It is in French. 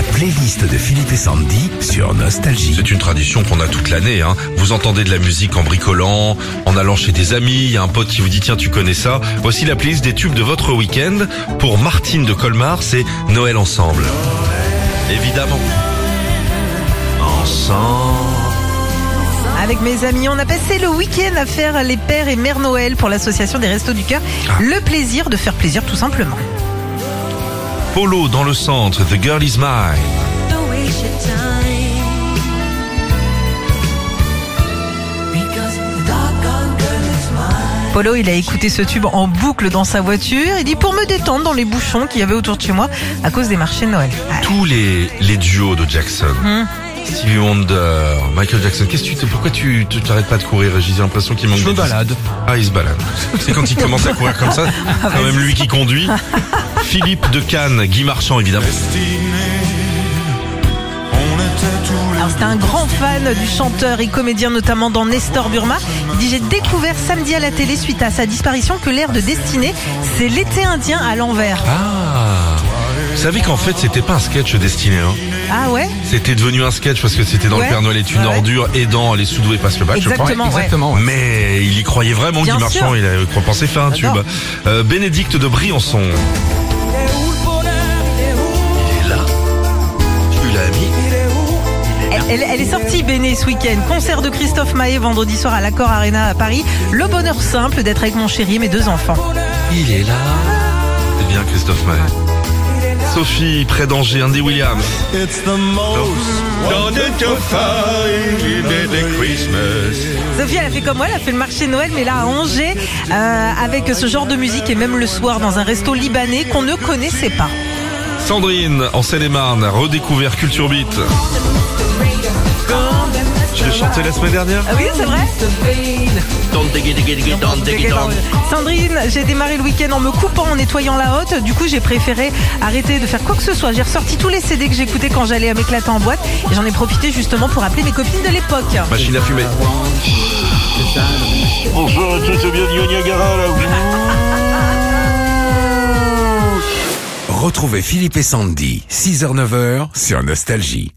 la playlist de Philippe et Sandy sur Nostalgie. C'est une tradition qu'on a toute l'année. Hein. Vous entendez de la musique en bricolant, en allant chez des amis, il y a un pote qui vous dit tiens tu connais ça. Voici la playlist des tubes de votre week-end. Pour Martine de Colmar, c'est Noël ensemble. Évidemment. Ensemble. Avec mes amis, on a passé le week-end à faire les pères et mères Noël pour l'association des Restos du Cœur. Ah. Le plaisir de faire plaisir tout simplement. Polo dans le centre, The Girl Is Mine. Polo, il a écouté ce tube en boucle dans sa voiture. Il dit pour me détendre dans les bouchons qu'il y avait autour de chez moi à cause des marchés de Noël. Ah, Tous les, les duos de Jackson. Stevie Wonder, Michael Jackson. Qu'est-ce que tu, pourquoi tu, tu t'arrêtes pas de courir J'ai l'impression qu'il manque Je me balade. Ah, il se balade. C'est quand il commence à courir comme ça, c'est quand même lui qui conduit. Philippe de Cannes, Guy Marchand évidemment. Alors c'était un grand fan du chanteur et comédien notamment dans Nestor Burma. Il dit j'ai découvert samedi à la télé suite à sa disparition que l'air de destinée c'est l'été indien à l'envers. Ah Vous savez qu'en fait c'était pas un sketch destiné. Hein. Ah ouais? C'était devenu un sketch parce que c'était dans Ouais. le Père Noël est une Ouais, ordure et dans Les Soudous et passe le bac, je crois. Exactement, ouais. Exactement. ouais. Mais il y croyait vraiment, Bien Guy Marchand, sûr. il a pensé faire un tube. Euh, Bénédicte de Briançon. Elle, est sortie Béné ce week-end. Concert de Christophe Maé vendredi soir à l'Accord Arena à Paris. Le bonheur simple d'être avec mon chéri et mes deux enfants. Il est là. C'est bien Christophe Maé. Sophie, près d'Angers, Andy Williams. Sophie, elle a fait comme moi, elle a fait le marché de Noël, mais là à Angers, euh, avec ce genre de musique et même le soir dans un resto libanais qu'on ne connaissait pas. Sandrine, en Seine-et-Marne, a redécouvert Culture Beat. Chanté la semaine dernière Ah oui, c'est vrai Sandrine, j'ai démarré le week-end en me coupant, en nettoyant la hotte. Du coup, j'ai préféré arrêter de faire quoi que ce soit. J'ai ressorti tous les CD que j'écoutais quand j'allais m'éclater en boîte. Et j'en ai profité justement pour appeler mes copines de l'époque. Machine à fumer. Bonjour à tous, c'est bien du Niagara là. Retrouvez Philippe et Sandy, 6h-9h sur Nostalgie.